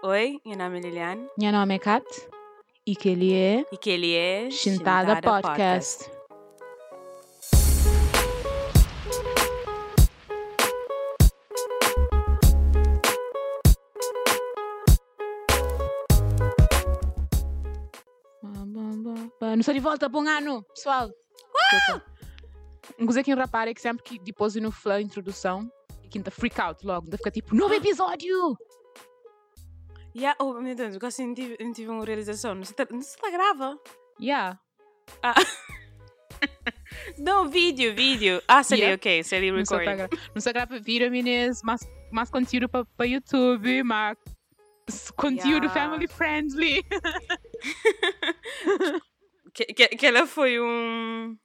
Oi, meu nome é Liliane Meu nome é Kat e que ele é e que ele é Chintada Podcast. Não estou de volta para um ano, pessoal. Um coisa que rapaz é que sempre que depois no flow introdução, quinta freak out logo, ainda fica tipo, novo episódio! Yeah, oh meu Deus, eu quase não tive, não tive uma realização. Não se está, não se está grava? Yeah. Ah. não, vídeo, vídeo. Ah, seria Yeah. ok, seria Não sei recording. gra- não sei grava vídeo, meninas, mais, mais conteúdo para YouTube, mais s- conteúdo Yeah. family friendly. Que, que, que ela foi um,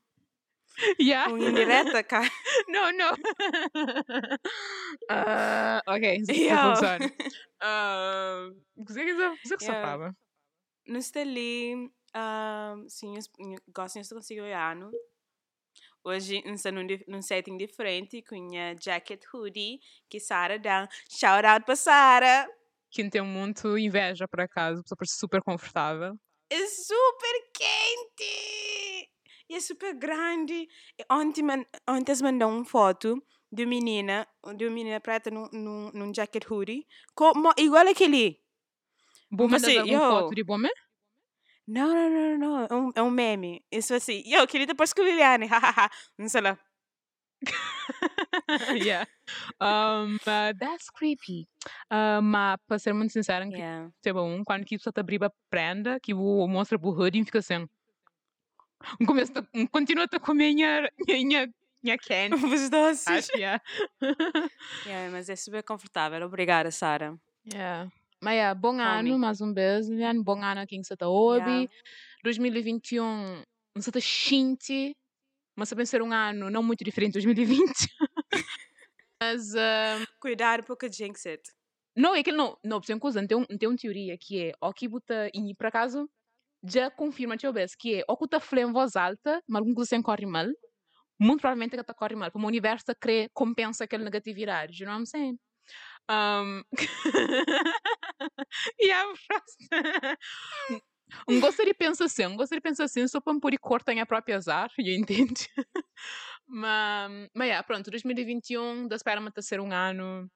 yeah. um indireta, cara. Não, não. Ah, ok, isso Yeah. funciona. Ah, O que você que você que Yeah. sapava? No está ali, um, sim, gosto de conseguir o ano. Hoje, num, setting diferente, com a jacket hoodie, que Sara dá. Shout out para Sara! Quem tem muito inveja, por acaso, super confortável. É super quente! E é super grande. Ontem, man, ontem mandou uma foto de uma menina, de uma menina preta num, num, num jacket hoodie, como, igual aquele. Bom, mandar alguma yo. foto de bom, Não, não, não, não, é um, é um meme. Isso assim, eu queria depois com o Liliane, hahaha, não sei lá. yeah. Um, uh, that's creepy. Uh, mas, para ser muito sincera, que Yeah. é bom, quando que você abrir a prenda, que o mostra pro hoodie e fica assim. Um começo, a- um continua a comer minha, minha, minha candy. Os doces. Acho, yeah. Yeah, mas é super confortável. Obrigada, Sara. yeah. Mas, yeah, bom ano, mais um beijo. Bom ano a quem você está ouve. Yeah. 2021, você está xinte, mas também ser um ano não muito diferente de 2020. mas, uh, Cuidado porque jinx it. Não, é que não, não, por exemplo, tem, um, tem uma teoria que é, que buta, e por acaso, já confirma te obese, que é, ó que falando em voz alta, mas alguma coisa corre mal, muito provavelmente que tá corre mal, porque o universo tá crê, compensa aquela negatividade, you know what I'm saying? Um... e a próxima... Um gostaria de pensar assim, um gostaria de pensar assim, só para me pôr e a própria azar, eu entendo. mas, mas, yeah, pronto, 2021, da espera-me ser um ano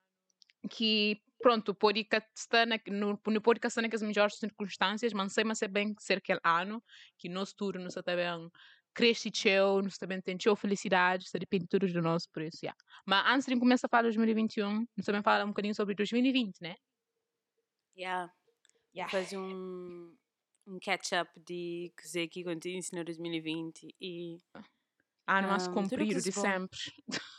que pronto, pode estar na, no, no pode estar nas melhores circunstâncias, mas sei mas é bem ser aquele ano que nós tudo nós também cresce teu, nós também tem teu felicidade, isso depende tudo de nós, por isso, yeah. Mas antes de começar a falar de 2021, nós também fala um bocadinho sobre 2020, né? Yeah. Yeah. Fazer um, um catch-up de que que continua ensinou 2020 e... Ano Ah, tudo comprido coisas de sempre.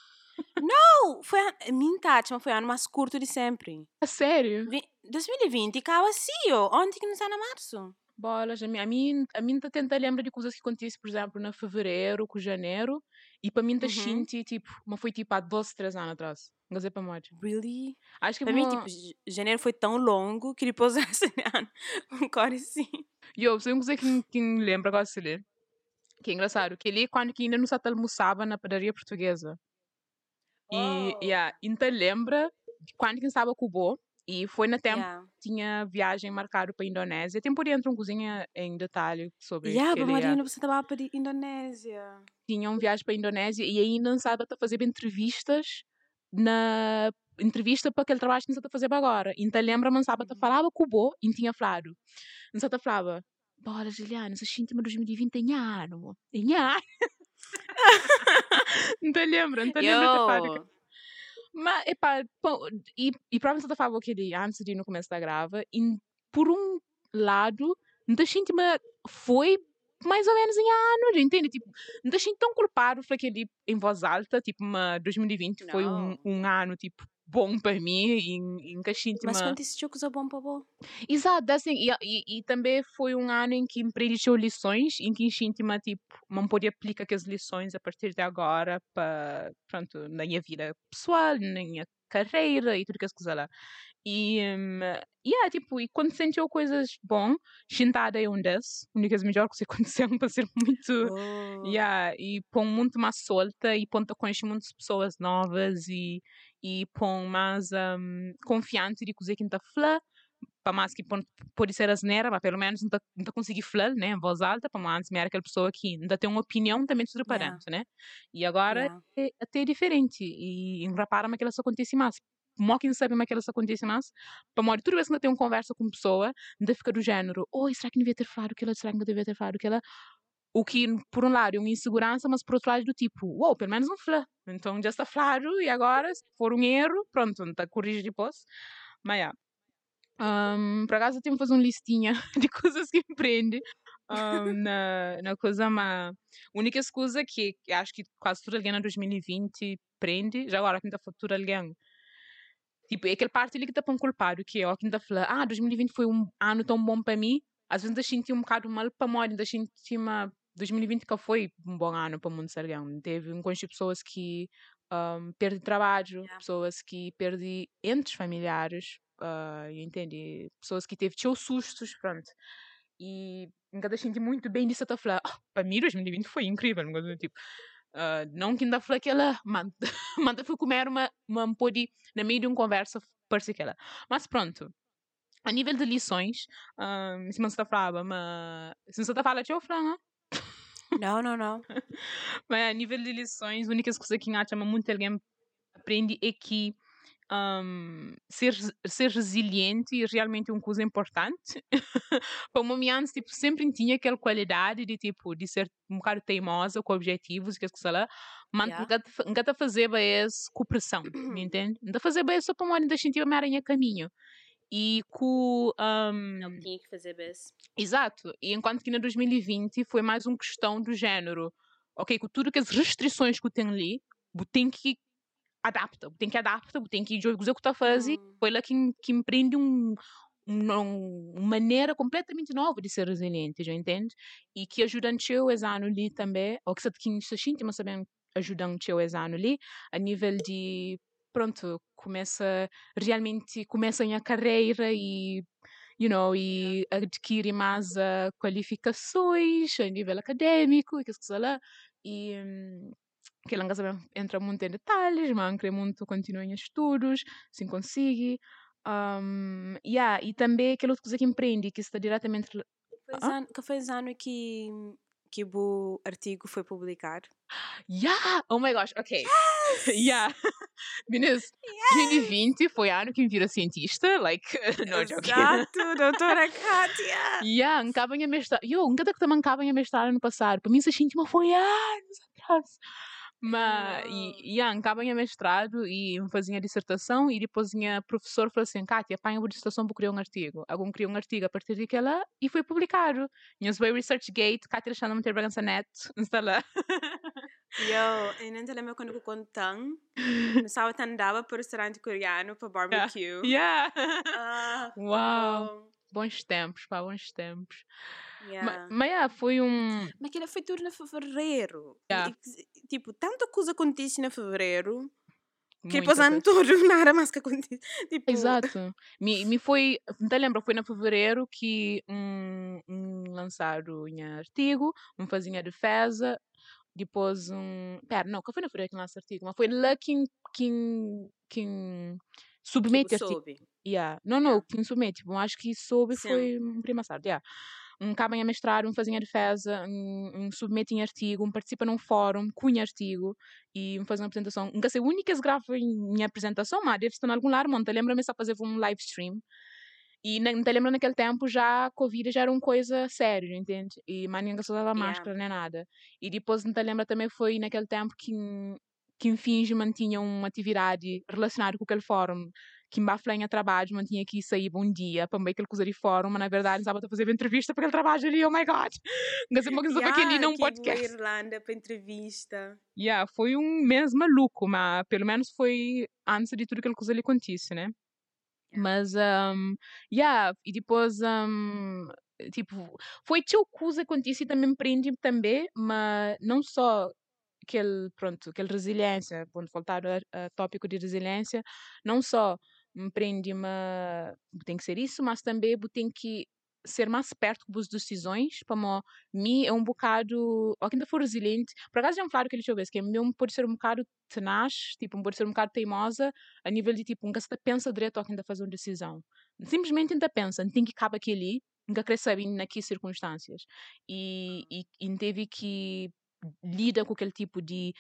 Foi a minha Tati, mas foi o ano mais curto de sempre. A sério? Vi- 2020 acaba assim. Ontem que não está na março. Bolas, a mim, a mim, a mim tá tenta lembrar de coisas que acontecem, por exemplo, na fevereiro, com janeiro, e para mim tá Uhum. shinti, tipo, mas foi tipo há 12, 13 anos atrás. Não dizer para morte. Really? Acho que Para mim, vou- tipo, janeiro foi tão longo que depois esse ano concorre assim. Yo, sei uma coisa que, que me lembra agora de ler. Que é engraçado. Que ele quando que ainda não se almoçava na padaria portuguesa. E, Oh. yeah, então lembra quando que estava Cubo. E foi na tempo Yeah. tinha viagem marcada para a Indonésia. Tem por dentro um cozinha em detalhe sobre ele, yeah, Marina, você estava para a Indonésia. tinha um viagem para a Indonésia e ainda não sabe a fazer entrevistas na entrevista para aquele trabalho que não está a fazer agora. Então lembra, mas sabe, Uhum. falava Cubo e tinha falado. Não sabe, falava, bora, Juliana, essa xintima 2020 em ano. Em ano. Então lembra, então lembra de falar. Yo! Mas, epá, e, e provavelmente eu falava aquele antes de ir no começo da grava, e por um lado, não xintima foi mais ou menos em ano, entende? Tipo, não deixei tão culpado por aquele em voz alta, tipo, uma 2020 foi um, Não. um ano, tipo, bom para mim, em, em que a xintima... Mas quando jogo é bom para bom? Exato, assim, e, e, e também foi um ano em que aprendeu lições, em que a xintima, tipo, não podia aplicar aquelas lições a partir de agora para, pronto, na minha vida pessoal, na minha carreira e tudo que as coisas lá. E, um, yeah, tipo, e quando sentiu coisas bom, Shintada é um desses, única das melhores que aconteceu para ser muito, Oh. yeah, e põe muito mais solta e põe a conhecer muitas pessoas novas e, e põe mais um, confiante de coisa que está falar para mais que pode ser asneira, mas pelo menos não tá, não tá conseguir falar, né, em voz alta, para mais me era aquela pessoa que ainda tem uma opinião também sobre Yeah. parente, né? E agora Yeah. é até diferente e repara-me que isso acontece mais. Mó que não sabe mais que isso acontece mais. Para morrer, toda vez que eu tenho uma conversa com uma pessoa, ainda fica do género, oi, será que não devia ter falado aquilo? Será que não devia ter falado aquilo? O que, por um lado, é uma insegurança, mas por outro lado, do tipo, uau, pelo menos não falou. Então já está claro e agora, se for um erro, pronto, está corrigir depois. Mas, yeah. Um, por acaso, eu tenho que fazer uma listinha de coisas que prende um, na, na coisa, mas a única coisa que, que acho que quase tudo alguém em 2020 prende, já agora, está tudo alguém. Tipo, é aquele parte ali que está para um culpado, que é quem está falando, ah, 2020 foi um ano tão bom para mim, às vezes ainda senti um bocado mal para morrer, ainda senti uma 2020 que foi um bom ano para o mundo alguém. Teve um conjunto de pessoas que um, perdem trabalho, Yeah. pessoas que perdem entes familiares, uh, entende? Pessoas que teve seus sustos, pronto. E ainda senti muito bem disso, eu falar, ah, para mim 2020 foi incrível, do tipo. Uh, não que ainda falei aquela manda, manda fui comer uma, uma pode na meio de uma conversa parece aquela. Mas pronto. A nível de lições, um, se você está falando, mas se você está falando, eu falo, Não, não, não. mas a nível de lições, a única coisa que acha muito alguém aprende é que um, ser, ser resiliente é realmente uma coisa importante. Para meu antes, tipo, sempre tinha aquela qualidade de, tipo, de ser um bocado teimosa com objetivos e que coisa lá, mas Yeah. nunca te fazer isso com pressão, me entende? Não fazer isso só para uma ainda sentir uma aranha caminho. E com... Um, Não tinha que fazer bem. Exato. E enquanto que na 2020 foi mais uma questão do género. Ok, com tudo que as restrições que tenho ali, tenho que adapta, tenho que adapta, tenho que fazer o que está fazer. Hum. Foi lá que, que me prende um, uma, uma maneira completamente nova de ser resiliente, já entende? E que ajudante eu esse ano ali também, ou que se que se sente, mas também ajudante eu esse ano ali, a nível de pronto, começa realmente começa a carreira e you know, e adquire mais uh, qualificações a nível acadêmico e que coisa lá e hum, que ela entra muito em detalhes, mas quer muito continuar em estudos, se consegue. Um, yeah, e também aquela outra coisa que empreende, que está diretamente. rela- Foi Ah? ano, que foi ano que, que o artigo foi publicado. Yeah! Oh my gosh, ok. Yeah. Meninas, 2020 foi ano que me vira cientista, like, no joking. Exato, doutora Kátia! Yeah, acaba em mestrado. Eu, nunca que também acaba em mestrado ano passado. Para mim, se sente uma foi anos atrás. Mas, e, yeah, acaba em mestrado e fazia a dissertação e depois tinha professor falou assim, Kátia, apanha a dissertação para criar um artigo. Algum criou um artigo a partir daquela e foi publicado. News by ResearchGate, Kátia deixando meter bragança net, está lá. Eu, eu não te lembro quando eu contei. No sábado andava para o restaurante coreano para barbecue. Yeah. Ah, Uau. bom. Bons tempos, pá, bons tempos. Yeah. Ma- Mas, yeah, foi um... Mas aquilo foi tudo em fevereiro. Yeah. E, Tipo, tanta coisa acontece em fevereiro que muita depois ano todo nada mais que acontece. Tipo, Exato. Me, me foi, não te lembro, foi em fevereiro que um, um lançaram um artigo, um fazia defesa, depois um... Pera, não, que foi na fevereiro que lança artigo, mas foi lá quem, quem, quem submete tipo, artigo. Yeah. Não, não, Yeah. quem submete, bom, acho que soube Sim. foi um prima sardo, yeah. Um cabem a mestrado, um fazem a defesa, um, um submete em artigo, um participa num fórum, cunha artigo e um faz uma apresentação. Nunca sei, única que grava em minha apresentação, mas deve estar em algum lugar, monta. Lembra-me só fazer um live stream. E não te lembro naquele tempo já a Covid já era uma coisa séria, entende? E mas ninguém usava Yeah. máscara nem nada. E depois não te lembra também foi naquele tempo que que finge mantinha uma atividade relacionada com aquele fórum que em trabalho, mantinha que sair bom dia para meio aquele coisa de fórum, mas na verdade estava a fazer entrevista para aquele trabalho ali, oh my god! Não sei uma coisa para aquele não que à podcast. Irlanda para entrevista. Yeah, foi um mês maluco, mas pelo menos foi antes de tudo aquela coisa ali acontece, né? Mas, um, yeah, e depois, um, tipo, foi teu coisa que acontece e também prende também, mas não só aquele, pronto, aquele resiliência, quando voltar ao tópico de resiliência, não só mas tem que ser isso, mas também tem que ser mais perto das decisões, para mim é um bocado, ou ainda for resiliente, por acaso já me falaram que ele ver, que mesmo pode ser um bocado tenaz, tipo, pode ser um bocado teimosa, a nível de tipo, nunca se pensa direito que ainda fazer uma decisão. Simplesmente ainda pensa, tem que acabar aqui ali, nunca quer saber naquelas circunstâncias. E, e, e teve que lida com aquele tipo de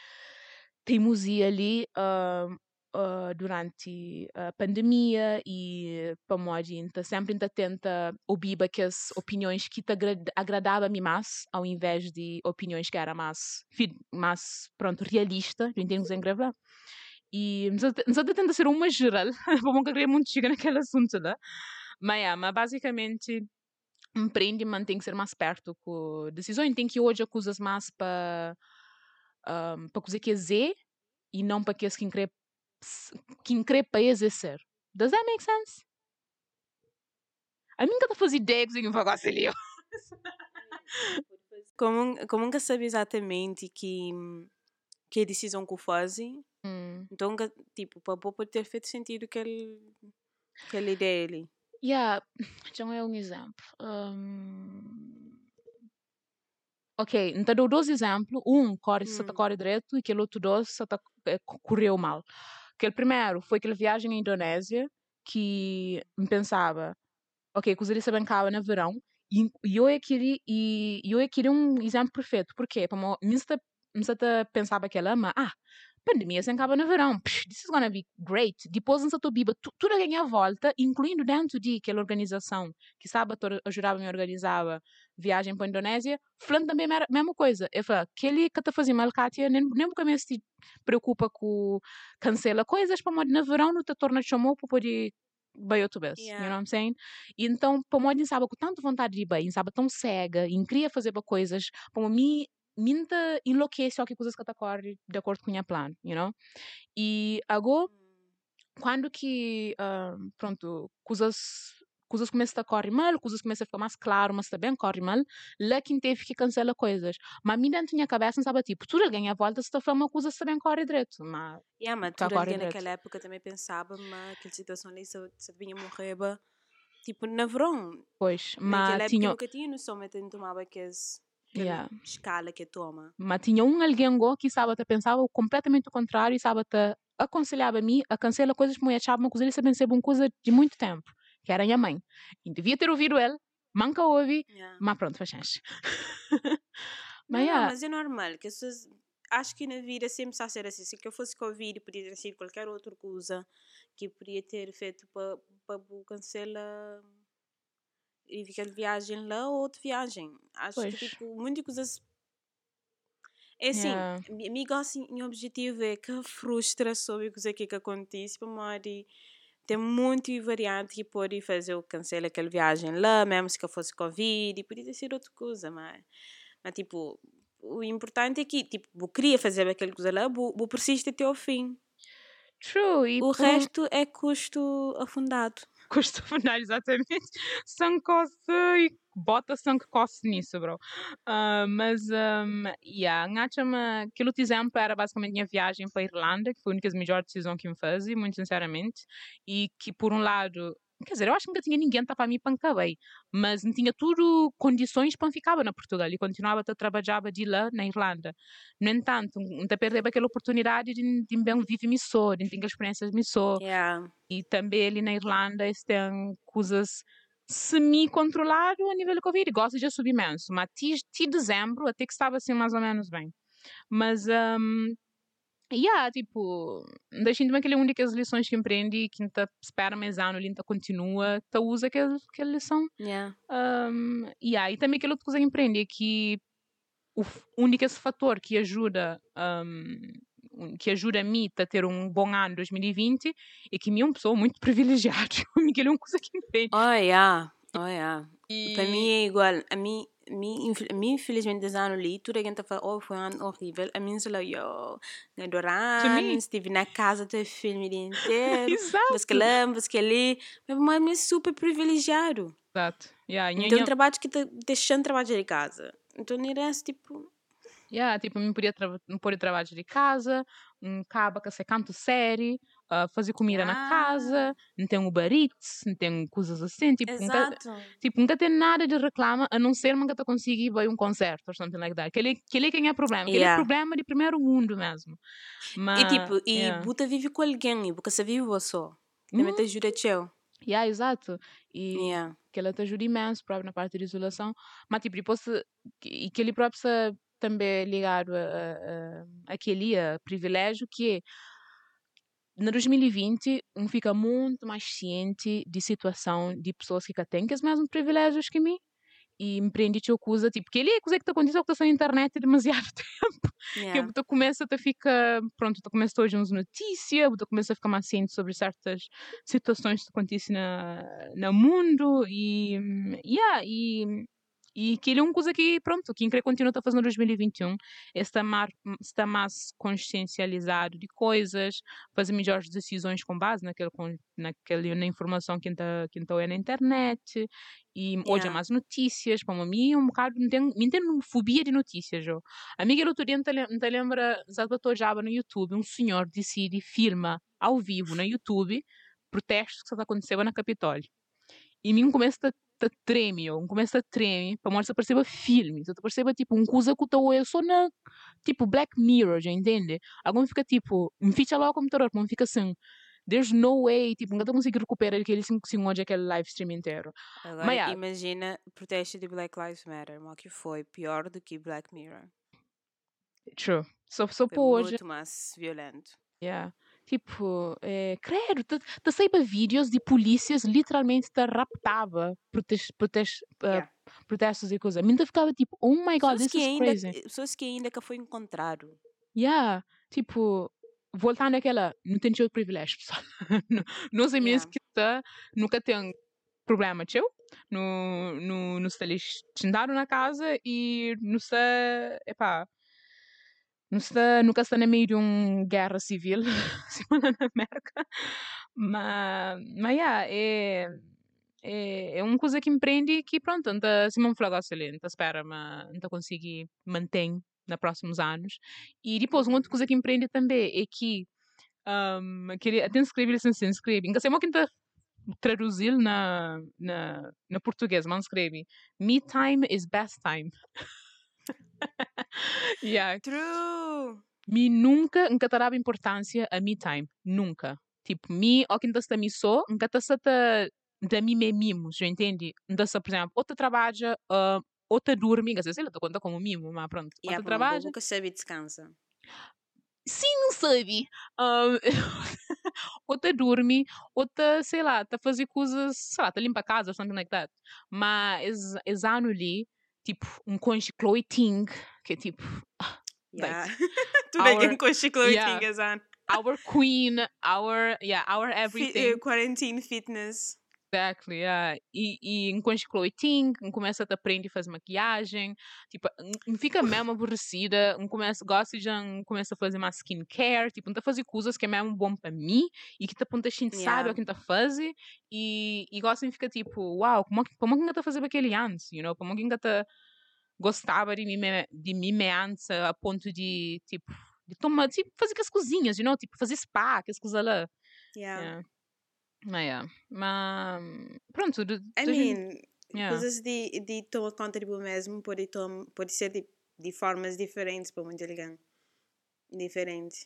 teimosia ali uh, uh, durante a pandemia e para ainda sempre ainda tenta ouvir aquelas opiniões que te agradava me mais ao invés de opiniões que era mais mais pronto realista em termos em gravar e não tenta ser uma geral não querer muito chegar naquele assunto lá mas, é, mas basicamente empreende mantém que ser mais perto com decisões. Tem que hoje acusas mais para um, para coisa que é Z e não para que que increpa que increpa exercer. Does that make sense? A mim nunca faz ideia que eu vou ali. Como, como nunca sabe exatamente que que é a decisão que faz, hum. então tipo, para pode ter feito sentido que ele que ele ideia ali. Yeah, então é um exemplo. Um... Ok, então dou dois exemplos. Um corre, se hum. corre direito e aquele outro dois se eh, correu mal. Aquele primeiro foi aquela viagem à Indonésia que me pensava, ok, cozinhar bancada no verão e, eu é queria e eu é queria um exemplo perfeito. Porquê? Para mim, me pensava que ela, mas ah, pandemia se acaba no verão. Psh, this is gonna be great. Depois não estou biba, tudo a ganhar volta, incluindo dentro de aquela organização que sabe ajudava me organizava viagem para a Indonésia, falando também a mesma coisa. Eu falei, aquele que está fazendo mal, Kátia, nem, nem porque se preocupa com cancela coisas para no verão não te torna chamou para poder bem outro vez, yeah. you know what I'm saying? E então, para mim, sabe, com tanta vontade de ir bem, sabe, tão cega, e queria fazer coisas, para mim, minta enlouquece que coisas que está de acordo com o meu plano, you know? E agora, hum. quando que, uh, pronto, coisas coisas começam a correr mal, coisas começam a ficar mais claro, mas também corre mal, lá quem teve que cancelar coisas. Mas a mim dentro da minha cabeça não sabe, tipo, tudo alguém à volta se está falando uma coisa também corre direito. Mas, yeah, mas tudo alguém naquela época também pensava, mas aquela situação ali, se, se vinha morrer, tipo, na verão. Pois, mas tinha... tinha... nunca tinha noção, mas tomava aqueles yeah. escala que toma. Mas tinha um alguém que estava a pensar completamente o contrário e estava a aconselhar a mim a cancelar coisas que me achava uma coisa e sabia ser uma coisa de muito tempo, que era a minha mãe. E devia ter ouvido ele, manca ouve, yeah. mas pronto, faz chance. mas, não, yeah. mas é normal, que as pessoas acho que na vida sempre está a ser assim. Se eu fosse Covid, podia ter sido qualquer outra coisa que podia ter feito para cancelar e aquela viagem lá ou outra viagem. Acho pois. que tipo, muitas coisas. É assim, yeah. me gosto em objetivo é que frustra sobre o que, é que acontece, para Mari. Tem muito variante que pode fazer o cancelar aquela viagem lá, mesmo se fosse Covid, podia ter sido outra coisa, mas, mas tipo, o importante é que, tipo, eu queria fazer aquela coisa lá, eu persiste até ao fim. True. E o por... resto é custo afundado custo fundar exatamente sankosse e bota sangue cosse nisso, bro. Uh, mas, um, yeah, ngacha-me, aquilo exemplo era basicamente minha viagem para a Irlanda, que foi a única melhor decisão que me fiz, muito sinceramente, e que por um lado Quer dizer, eu acho que nunca tinha ninguém para mim pancabei, mas não tinha tudo condições para ficar na Portugal e continuava a trabalhar de lá na Irlanda. No entanto, não perdeu aquela oportunidade de, de bem viver só, de ter experiências só. Yeah. E também ali na Irlanda tem coisas semi-controlado a nível de Covid. Gosto de subir imenso, mas de dezembro até que estava assim mais ou menos bem. Mas um, yeah, tipo, deixando também aquela única lições que empreende que não espera mais ano, ele continua, tá usa aquela, aquela lição. Yeah. Um, yeah, e também aquela outra coisa que empreende que o único esse fator que ajuda um, que ajuda a mim a ter um bom ano 2020 é que me é uma pessoa muito privilegiada. que é uma coisa que empreende. Oh, yeah. Oh, yeah. E... Para mim é igual. A mim mi, mi infelizmente esse ano ali, tudo a gente fala, oh, foi um horrível. A mim, sei lá, eu adorando, estive na casa do filme inteiro. Exato. Você lá, você ali. Mas é super privilegiado. Exato. Yeah, então, um trabalho que te deixando trabalhar de casa. Então, era tipo... Yeah, tipo, me podia, tra podia trabalhar de casa, um cabo que se canto série, a fazer comida na casa, Ah. não tem Uber Eats, não tem coisas assim, tipo, nunca, Exato. tipo, nunca tem nada de reclama, a não ser que tu conseguir ir a um concerto ou something like that. Aquele, aquele é quem é problema, aquele é Yeah. problema de primeiro mundo mesmo. Mas, E tipo, e yeah. Buta vive com alguém, e porque você vive só. Também Uhum. te ajuda teu. Yeah, exato. E Yeah. que ela te ajuda imenso próprio na parte de isolação. Mas tipo, depois e que ele próprio também é ligado a, a, a, aquele a privilégio que é na 2020 um fica muito mais ciente de situação de pessoas que têm que os mesmos privilégios que mim e empreende te coisa tipo que ele é coisa que está acontecendo que está na internet há demasiado tempo que Yeah. tu começa a ficar pronto tu começa hoje uns notícias tu começa a ficar mais ciente sobre certas situações que acontecem na no mundo e hum, yeah, e e que ele é uma coisa que pronto quem quer continuar a fazer no 2021 é estar mais, estar mais consciencializado de coisas fazer melhores decisões com base naquele, naquele na informação que está que então é na internet e hoje há Yeah. mais notícias para mim um bocado não tenho, não tenho fobia de notícias eu. a do outro dia não te lembra exato já no YouTube um senhor decide filma ao vivo no YouTube protestos que está acontecendo na Capitólio e mim começa a a treme, eu começa a treme, para mostrar perceba filmes, eu perceba tipo um coisa que eu é só na tipo Black Mirror, já entende? Algum fica tipo, me fica lá o computador, não fica assim, there's no way, tipo, nunca conseguir recuperar aquele 5 segundos, aquele live stream inteiro. Agora Mas, yeah. imagina protesto de Black Lives Matter, mal que foi pior do que Black Mirror. True. Só, só para hoje, muito mais violento. yeah. Tipo, é, credo, te, saiba vídeos de polícias literalmente te raptava protes, protes, uh, Yeah. protestos e coisa. A mim te ficava tipo, oh my god, Pessoas this que, is ainda, crazy. pessoas que ainda que foi encontrado. Yeah, tipo, voltando àquela, não tem teu privilégio, pessoal. Não- é mesmo Yeah. que tá, nunca tem problema teu, no, no, no se eles sentaram na casa e não se, epá, se, nunca está no meio de uma guerra civil, assim, na América. Mas, mas yeah, é, é, é uma coisa que empreende que pronto, tá, se não não tá espera, mas não conseguir manter nos próximos anos. E depois, uma outra coisa que empreende também é que um, até escrever assim, assim, escreve, ainda sei que tá traduzir na, na, na português, mas escreve me time is best time. yeah, True! me nunca nunca dará importância a me time, nunca. Tipo, me, ou quem está me só, nunca está da mim me mimos, já entende? Então, se, por exemplo, outra trabalha, uh, outra dorme, às vezes ele te conta como mimo, mas pronto, E outra a trabalha, nunca sabe descansa. sim, não sabe. Um, outra dorme, outra, sei lá, a fazer coisas, sei lá, tá limpa a casa, something like that. Mas, esse ano ali, tipo, um Chloe Ting, que é tipo, Yeah. tu our- vem com chiclete yeah. yeah. our queen, our, yeah, our everything. Quarantine fitness. Exactly, yeah. E, e enquanto Chloe Ting, começa a aprender a fazer maquiagem, tipo, fica mesmo aborrecida, começa, gosta de começa a fazer mais skincare, tipo, tá fazer coisas que é mesmo bom para mim e que tá ponto a gente sabe Yeah. o que tá fazer e, e gosta de ficar tipo, uau, como, é que- como é que tá fazendo aquele antes, you know, como é que tá gostava de mim, de mim me antes a ponto de, tipo, de tomar, tipo, fazer aquelas cozinhas, you know, tipo, fazer spa, aquelas coisas lá. Yeah. Yeah. Yeah. Mas, pronto, de, I mean, yeah. coisas de, de de si mesmo pode, tom, pode ser de, de formas diferentes para muito alguém. Diferente.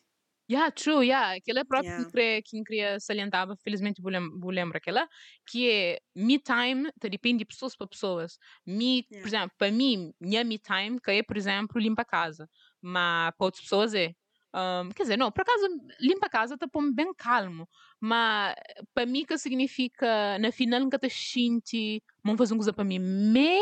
Yeah, true, yeah. Aquela é própria Yeah. que queria, que queria salientava, felizmente vou lem- vou lembrar aquela, que é me time, tá, depende de pessoas para pessoas. Me, por Yeah. exemplo, para mim, minha me time, que é, por exemplo, limpa a casa. Mas para outras pessoas é. Um, quer dizer, não, por acaso, limpa a casa tá pôr bem calmo. Mas para mim, que significa, na final, nunca te sente, vamos fazer uma coisa para mim. Me,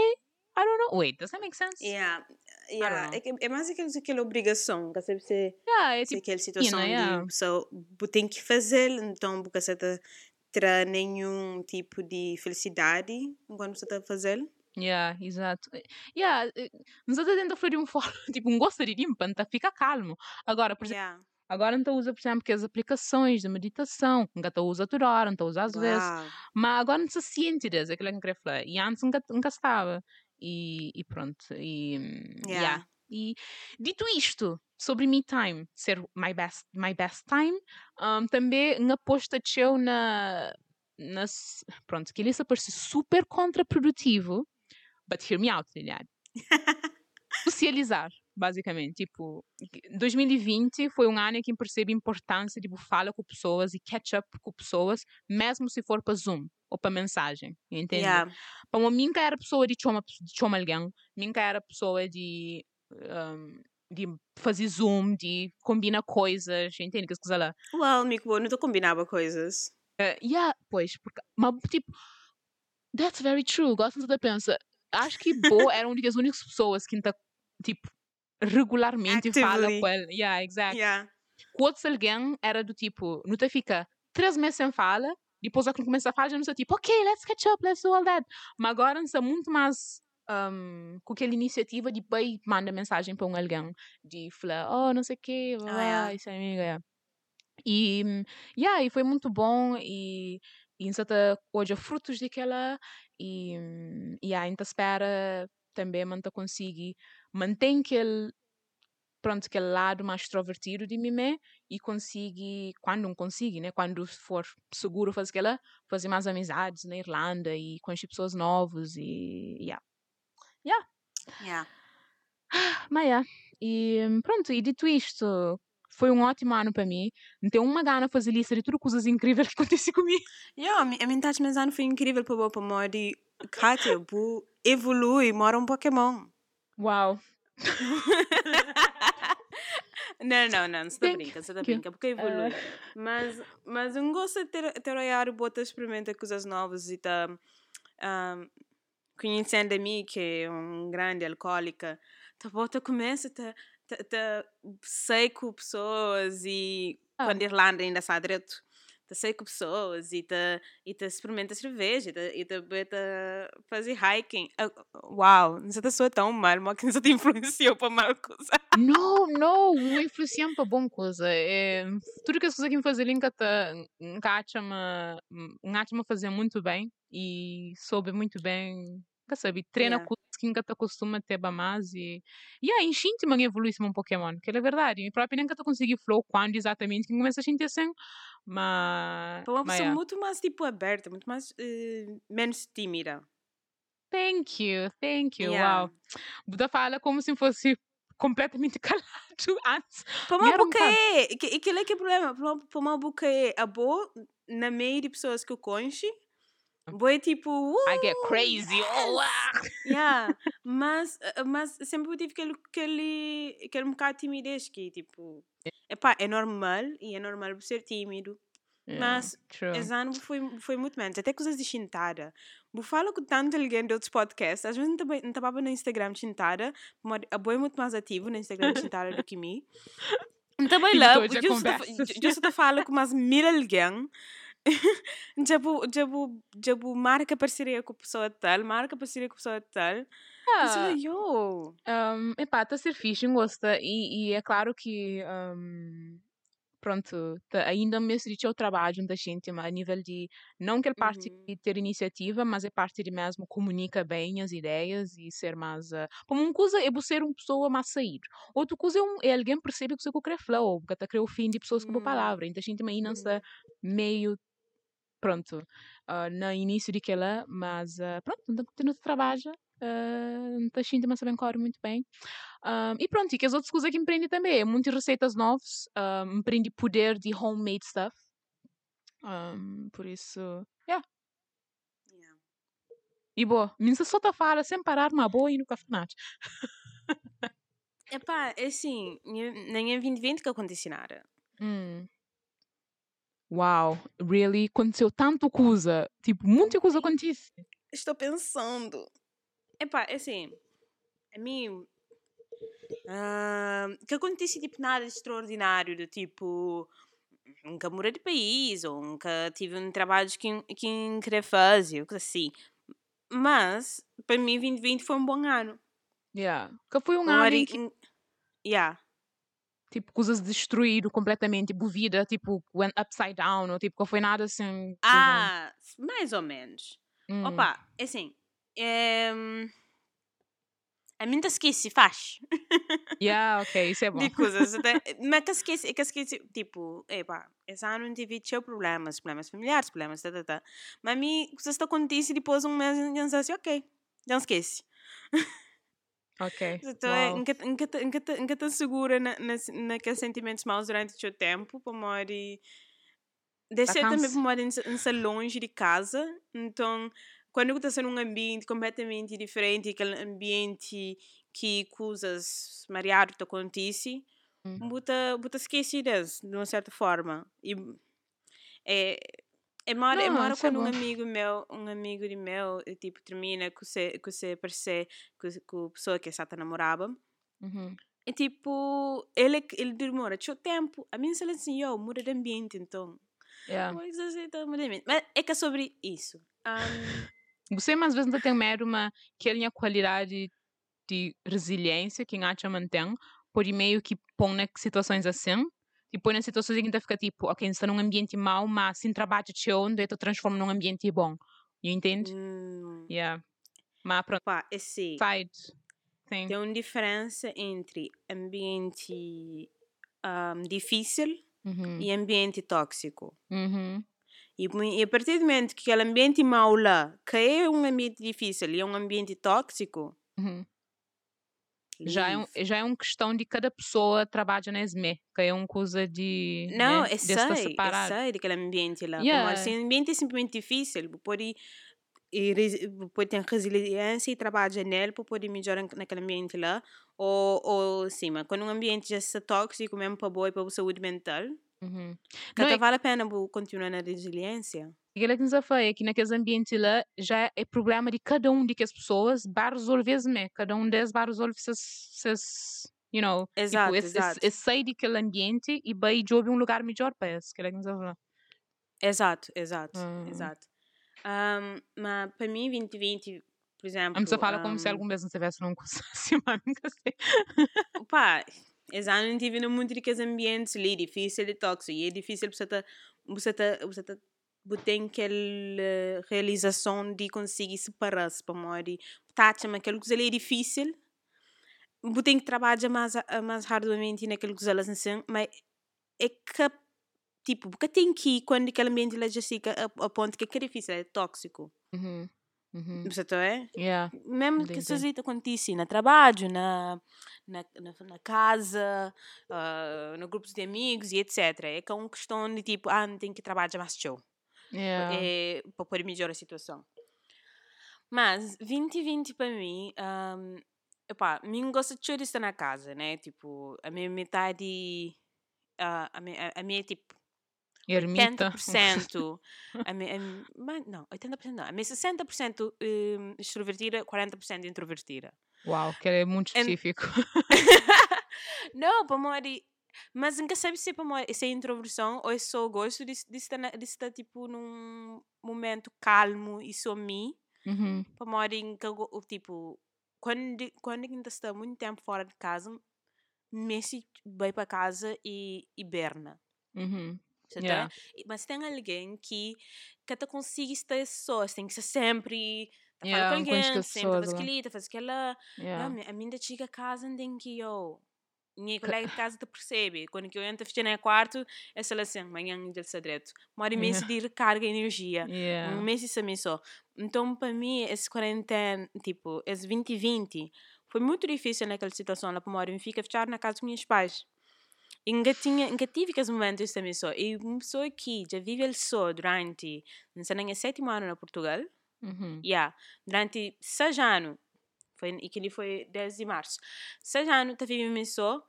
I don't know. Wait, does that make sense? Yeah. Yeah. know. É, é mais aquela, aquela obrigação, que você se Yeah, é tipo, aquela situação yeah. de so, tem que fazer, então porque você está nenhum tipo de felicidade enquanto você está fazer. Yeah, exato. Eh, Yeah, não está tentando fazer de um forma, tipo, um gosto de limpa, tá? Fica calmo. Agora, por exemplo, Yeah. agora não usa, por exemplo, que as aplicações de meditação, nunca tá usa toda hora, não usa às vezes, Uau. mas agora não se sente desse, aquilo que eu queria falar. E antes nunca, nunca estava. E, e pronto. E, yeah. Yeah. E dito isto, sobre me time, ser my best, my best time, um, também uma aposta teu na, na. Pronto, que ele se parece super contraprodutivo, but hear me out, Liliane. Socializar, basicamente. Tipo, 2020 foi um ano em que percebi a importância de tipo, falar com pessoas e catch up com pessoas, mesmo se for para Zoom ou para mensagem, entende? Yeah. Para mim, era pessoa de chamar de chama alguém, mim era pessoa de um, de fazer Zoom, de combinar coisas, entende? Que coisa lá. Well, Mico, não combinava coisas. Uh, yeah, pois, porque, mas tipo, that's very true. Gosto de pensar. Acho que Bo era uma das únicas pessoas que está, tipo, regularmente Actively. fala com ele. Yeah, exactly. Yeah. Com outros alguém era do tipo, não te fica três meses sem fala, depois que começa a falar, já não sei, tipo, ok, let's catch up, let's do all that. Mas agora não muito mais um, com aquela iniciativa de bem manda mensagem para um alguém, de falar, oh, não sei o quê, Ah, ah, yeah. isso é amiga. E, hum, yeah, e foi muito bom e, e a gente hoje frutos daquela e, e a gente espera também manter conseguir manter aquele pronto, aquele lado mais extrovertido de mim e conseguir, quando não conseguir, né, quando for seguro fazer aquela, fazer mais amizades na Irlanda e conhecer pessoas novas e, yeah. Yeah. Mas yeah. E pronto, e dito isto, foi um ótimo ano para mim. Não tenho uma gana fazer lista de tudo coisas incríveis que acontecem comigo. Yeah, a mi- a mensagem mas ano foi incrível para o para mim de Kátia, bu evolui, mora um Pokémon. Uau. Não, não, não, você tá Thank brinca, você tá you. brinca, porque evolui. Ah. Mas, mas eu gosto de ter, ter olhar, bota experimentar coisas novas e tá um, conhecendo a mim, que é um grande alcoólica, tá bota começa tá, tá, tá sei com pessoas e Ah. quando a Irlanda ainda está direto, tá sei com pessoas e tá, e tá experimenta cerveja e tá, e tá fazer hiking. Ah, Uau, não sei se tão mal, mas que não te influenciou para mal coisa. Não, não, não influencia para bom coisa. É, tudo que as coisas que me fazem linka tá, me me fazer muito bem e soube muito bem, que sabe, treina Yeah. Que nunca te costuma ter ba mais e e aí enchinte man evolui um Pokémon, que é verdade. E próprio nunca te consegui flow quando exatamente que começa a sentir assim, mas Para uma mas pessoa muito mais tipo aberta, muito mais eh, menos tímida. Thank you, thank you. Yeah. Wow. Buda fala como se fosse completamente calado antes. Para E uma um boca é, que aquele é que é o problema, para uma boca é a boa na meio de pessoas que eu conheço, boa é tipo, uh, I get crazy. Oh, ah. yeah. mas, eh, mas sempre tive aquele, aquele, aquele bocado de timidez que tipo, epá, é normal e é normal ser tímido. Yeah, Mas true. esse ano foi, foi muito menos, até coisas de chintada. Eu falo com tanto alguém de outros podcasts, às vezes não estava no Instagram mas a boa é muito mais ativo no Instagram chintada do que mim. Tipo, lá, eu só falando com umas mil alguém. Jabu, jabu, jabu, marca parceria com a pessoa tal, marca parceria com a pessoa tal. Eu Ah, falei, yo. um, epá, está a ser fixe, gosta. E, e é claro que, um, pronto, tá- ainda me de o trabalho da gente, mas a nível de, não que ele parte Uhum. de ter iniciativa, mas é parte de mesmo comunica bem as ideias e ser mais, uh, como uma coisa é você ser uma pessoa mais sair. Outra coisa é, um, é alguém perceber que você quer flow, que está o fim de pessoas com boa Hum. palavra. Então a gente ainda está meio pronto, ah, no início daquela, mas ah, pronto, ainda continua a trabalhar, uh, está sentindo mas bem corre muito bem. Ah, e pronto, e que as outras coisas que empreende também, muitas receitas novas, ah, empreende poder de homemade stuff. Um, por isso, yeah. Yeah. E boa, minha só tá fala sem parar uma boa e nunca fanat. Epá, é assim, nem em 2020 que aconteceu nada. Hum. Uau, really? Aconteceu tanto coisa, tipo, muita coisa acontece. Estou pensando. Epá, é assim, a mim. ah, que acontece tipo nada de extraordinário, do tipo. Nunca mudei de país, ou nunca tive um trabalho que, que queria fazer, coisa assim. Mas, para mim, 2020 foi um bom ano. Yeah. Que foi um Um ano em que- Yeah. Tipo, coisas destruídas completamente, tipo, vida, tipo, went upside down, ou tipo, que foi nada assim. tipo, Ah, mais ou menos. hum, Opa, é assim. ehm, A mim esqueci, faz. Yeah, ok, isso é bom. De coisas. até- Mas que esqueci, que esqueci, tipo, epá, esse ano não tive tinha problemas, problemas familiares, problemas, tá, tá, tá. Mas a mim, coisas que acontecem depois um mês, eu assim, ok, já esqueci. Ok. Então, Uau. nunca, nunca, nunca, segura na, na, naqueles sentimentos maus durante o seu tempo, para morrer. Deixa Tá também para morar em ser longe de casa. Então, quando você está num ambiente completamente diferente, aquele ambiente que coisas mariado te acontece, Hum. buta, buta esquecidas, de uma certa forma. E é, é mora, é Não, mora isso é quando um amigo meu, um amigo de meu, eh, tipo, termina com você, com você parece com, com a pessoa que está namorava. Uhum. E tipo, ele, ele demora seu tempo. A mim, se ele assim, eu muda de ambiente, então. Yeah. Mas assim, então, muda de ambiente. Mas é que é sobre isso. Ahm, Você, às vezes, ainda tem medo, mas que ele a qualidade de resiliência que a gente mantém, por meio que põe em situações assim, e põe em situações em que fica tipo, ok, está num ambiente mau, mas sem trabalho de onde tu transforma num ambiente bom. You entende? hum, Yeah. Mas pronto, pá, é assim. side. Sim. Tem uma diferença entre ambiente ahm, difícil Uhum. e ambiente tóxico. Uhum. E, mui- e a partir do momento que aquele ambiente mau lá, que é um ambiente difícil e é um ambiente tóxico, Uhum. Já é, um, já é uma questão de cada pessoa trabalha na SME, que é uma coisa de. Não, né, de estar sei, eu separado. sei daquele ambiente lá. Yeah. Yeah. Se o ambiente é simplesmente difícil, pode, e pode ter resiliência e trabalha nele para poder melhorar naquele ambiente lá. Ou, ou sim, mas quando um ambiente já está tóxico mesmo para boa e para a saúde mental, Uhum. Não, é- vale a pena continuar na resiliência. Aquilo que nos foi é que naqueles ambientes lá já é problema de cada um de que as pessoas vai resolver SME. Cada um deles vai resolver seus, you know, Exato, tipo, esse, esse, exato. esse sair daquele ambiente e vai jogar um lugar melhor para esse. Que é que nos falou. Exato, exato, Hum. exato. Ahm, mas para mim, 2020, por exemplo. A pessoa fala como se algum mês não tivesse num curso assim, mas nunca sei. Pá, esse ano tive no muito daqueles ambientes ali, difícil e tóxico. E é difícil você tá, você tá, você tá, tem aquela realização de conseguir separar-se para morrer. Tá, mas aquilo que é difícil. Você tem que trabalhar mais, mais arduamente naquilo que elas assim, mas é que, tipo, porque tem que ir quando aquele ambiente lá já fica a, a ponto que é é difícil, é tóxico. Uhum. Uhum. Você tá é? Yeah. mesmo que isso aí aconteça no trabalho, na, na, na, casa, ah, no grupos de amigos e etc. É que é uma questão de tipo, ah, tem que trabalhar mais show. Yeah. É, para poder melhorar a situação. Mas 2020 para mim, um, epá, mim gosta de chorar estar na casa, né? Tipo, a minha metade, ah, a, minha, a minha tipo, Ermita. 80%, a minha, a não, 80% não, a minha 60% hum, extrovertida, 40% introvertida. Uau, que é muito And- específico. não, para morrer. Mas nunca sabe se é se é introversão ou é só gosto de, de, estar, na- de estar tipo num momento calmo e só mim. Uhum. Para morrer em que tipo, quando, quando ainda está muito tempo fora de casa, Messi vai para casa e, e berna. Uhum. Tá? Yeah. Mas tem alguém que, que até consegue estar só, tem que ser sempre. Tá Yeah, falando com alguém, sempre faz lá. aquilo, faz aquela. Yeah. Não, a minha chega a casa tem que eu. Minha colega de casa te percebe. Quando que eu entro fechar no quarto, é só assim, amanhã ele está direto. Mora imenso de recarga energia. Yeah. Um mês isso também só. Então, para mim, esse quarentena, tipo, esse 2020, foi muito difícil naquela situação lá para morar. Eu fica fechar na casa dos meus pais. E nunca, tinha, nunca tive aqueles momentos também só. E uma pessoa que já vive só durante, não sei nem, sétimo ano na Portugal. Uhum. Yeah, durante seis anos. Foi, e que ele foi 10 de março. Seis anos, está vivendo só.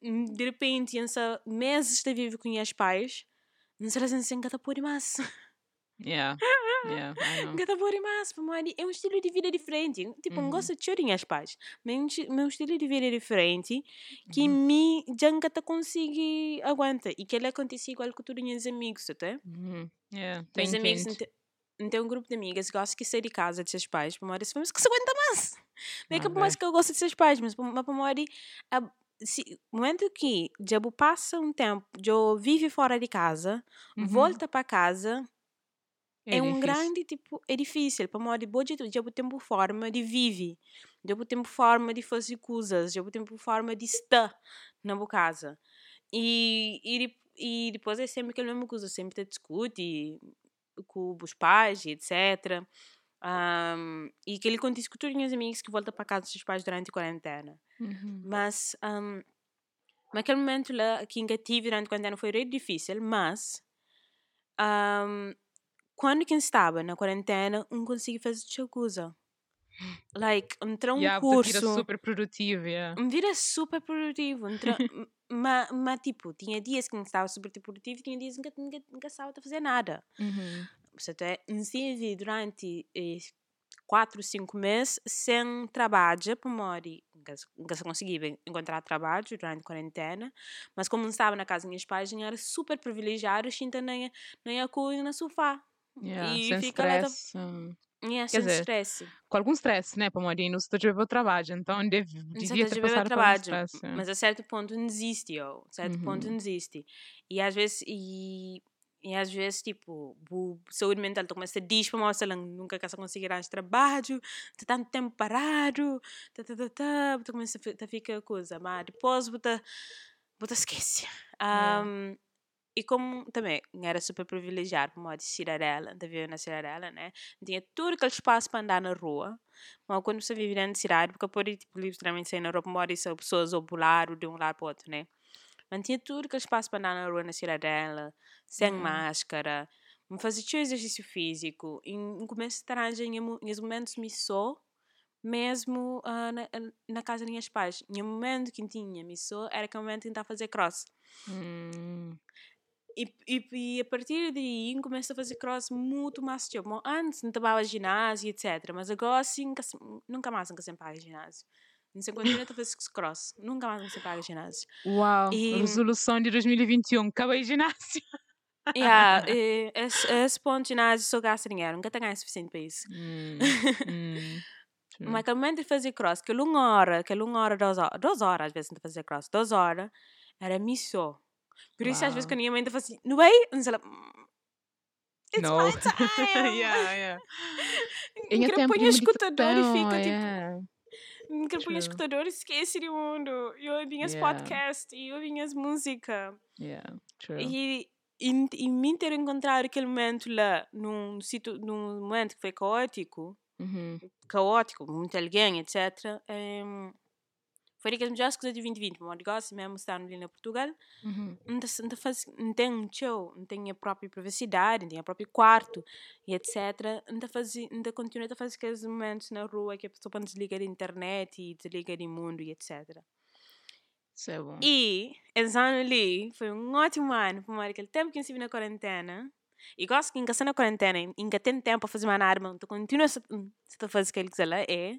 De repente, em meses, está vivendo com os pais. Não sei se você está por mais. Yeah. Yeah. Gata por mais, é um estilo de vida diferente. Tipo, não Uhum. gosto de chorar as pais, mas é um estilo de vida é diferente que Uhum. me já nunca consigo aguentar. E que ele acontece igual com todos os meus amigos, até. Uhum. Yeah, Meus amigos tem um grupo de amigas que gostam de sair de casa de seus pais, para mãe, mas que se aguenta mais. Não é que Ah, por mais que eu gosto de seus pais, mas para mãe, se momento que já passa um tempo, já vive fora de casa, Uhum. volta para casa, é, um difícil. grande tipo é difícil para modo de já o tempo forma de vive já tempo forma de fazer coisas, já tempo forma de estar na boa casa. E, e, e depois é sempre aquela mesma coisa, sempre te discute com os pais, etc. Um, e que ele conta isso com todos os meus amigos que voltam para casa dos seus pais durante a quarentena. Uhum. Mas um, naquele momento lá que tive durante a quarentena foi muito difícil, mas um, quando quem estava na quarentena, não conseguia fazer outra coisa. Like, entrar um yeah, curso. Vira super produtivo, yeah. Vira super produtivo. Entra, mas, mas, tipo, tinha dias que não estava super produtivo, tinha dias que não estava a fazer nada. Uhum. Portanto, é, estive durante eh, quatro, cinco meses sem trabalho para morir. Nunca se conseguia encontrar trabalho durante a quarentena, mas como não estava na casa dos meus pais, era super privilegiado, então nem, nem a coisa no sofá. Yeah, e sem fica lá. stress. hum. Yeah, Quer sem dizer, stress. Com algum stress, né? Para morir, não se a trabalho, então deve, devia ter passado trabalho, stress. yeah. mas a certo ponto não existe. A certo ponto Uhum. não existe. E às vezes, e, e às vezes, tipo, bu- saúde mental, tu começa a dizer para mostrar nunca que conseguir arranjar trabalho, tá tanto tempo parado, tá, tá, tá, tá, tu começa a tá fica coisa, mas depois você, você esquece. Yeah. Um, e como também era super privilegiado, para modo de Cirarela, de viver na Cirarela, né? Tinha tudo aquele espaço para andar na rua. Mas quando você vive dentro da cidade, porque pode tipo, literalmente sair na rua, mora são pessoas ou pular de um lado para o outro, né? Mas tinha tudo aquele espaço para andar na rua na Cirarela, sem Uhum. máscara, me fazer tio exercício físico. E em começo de arranjar em mo- em momentos me só, mesmo ah, na, na casa dos meus pais. Em um momento que tinha me só, era momento que estava a fazer cross. Hum, E, e, e a partir daí começo a fazer cross muito mais Antes não estava ginásio, etc. Mas agora sim, nunca, se- nunca mais nunca se paga ginásio. Não sei continua a fazer cross. Nunca mais nunca se paga ginásio. Uau, E- resolução de 2021, acabei ginásio. Yeah, e, esse, esse ponto ginásio só gasta dinheiro. Nunca tenho suficiente para isso. Hum, hum. Mas momento de fazer cross, aquela uma hora, aquela uma hora, duas horas, duas horas às vezes de fazer cross, duas horas, era missão. Por isso às vezes quando a minha mãe está assim, no way, não sei lá, "Mm, it's No. my time. yeah, yeah. Quero pôr de o escutador e fica tipo, yeah. Eu o True. escutador esquece do mundo. E ouvi as Yeah. podcasts e ouvi as músicas. Yeah, true. E, e, e me ter encontrado aquele momento lá, num, situ, num momento que foi caótico, Uhum. caótico, muito alguém, etc. em, foi daqueles melhores coisas de 2020. Mas negócio mesmo estar ali na Portugal, Uhum. não, faz, não tem um show, não tem a própria privacidade, não tem o próprio quarto, e etc. Ainda, faz, continua a fazer aqueles momentos na rua que a pessoa pode desligar a internet e desligar o mundo e etc. Isso é bom. E esse ano ali foi um ótimo ano, por mais aquele tempo que eu estive na quarentena. E gosto que ainda na quarentena, ainda tem tempo para fazer uma arma, então continua a fazer aquilo que ela é.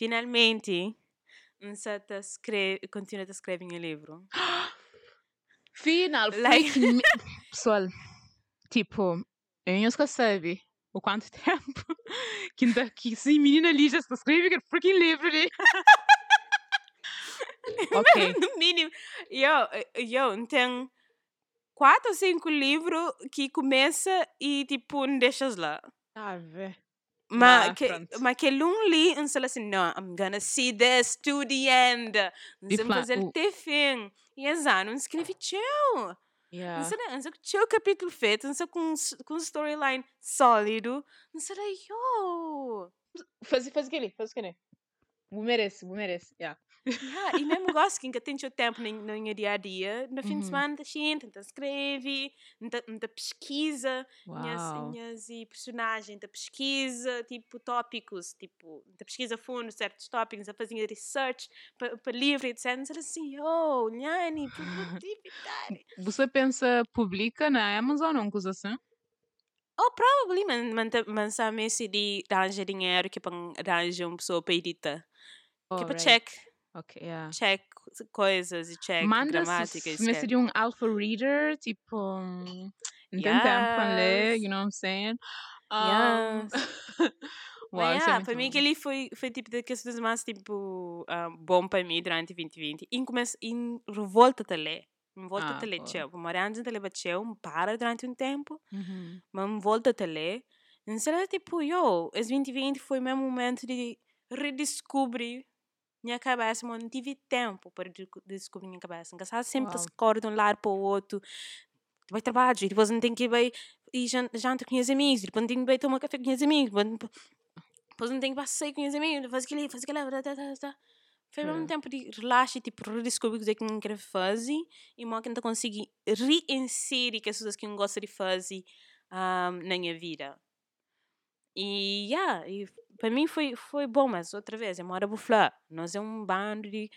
Finalmente, tá escreve, continua a escrever um livro. Final, Like- Pessoal, tipo, eu não sabe o quanto tempo que, que sim, menina ali já está escrevendo freaking livro ali. ok. no mínimo. Eu, eu tenho quatro ou cinco livros que começa e tipo não deixas lá. Vê. Mas Ah, que, pronto. mas que um li e fala assim, não, I'm gonna see this to the end. Fala- fazer o- até fim. E exato, não escrevi tchau. Yeah. Não sei, tchau capítulo feito, não sei com, com storyline sólido. Não sei, yo. Faz, faz aquele, faz aquele. Vou merece, vou merece. Yeah. Yeah, e mesmo gosto que ainda tem seu tempo no, meu dia a dia. No fim Uhum. de semana, tá gente, então escreve, então pesquisa, minhas, e personagens, então pesquisa, tipo tópicos, tipo, então pesquisa fundo certos tópicos, a fazer research para livro, etc. Então assim, oh, produtividade. Você pensa, publica na Amazon ou coisa assim? oh, probably, man, man sabe se de arranjar dinheiro que para arranjar uma pessoa para editar. Que para Alright. check, Ok, yeah. check coisas e check Manda gramática. se se de um alpha reader, tipo, um, não tem tempo para ler, Yes. you know what I'm saying? Yes. Um, Uau, Mas, isso é yeah, muito para mim bom. aquele foi, foi tipo daqueles dos mais tipo ah, bom para mim durante 2020. E começo em revolta a ler. Me volta Ah, a ler, tchau. Morando ler, tchau, me para durante um tempo, Uhum. mas me volta a ler. Será tipo, yo, esse 2020 foi meu momento de redescobrir minha cabeça, mas não tive tempo para de- descobrir minha cabeça. Engraçado sempre Uau. se corre de um lado para o outro. Vai trabalhar, e depois não tem que ir bem e jan- janta com os amigos, depois não tem que ir tomar café com os amigos, depois não- não tem que passear com os amigos, faz aquilo, faz aquilo, ali, tá, tá, tá, tá. Foi mesmo É. tempo de relaxar e tipo, redescobrir o que é eu quero fazer e mal que eu consegui reinserir as coisas que eu gosto de fazer ah, na minha vida. E, yeah, e para mim foi, foi bom, mas outra vez, é mora buflá. Nós é um bando de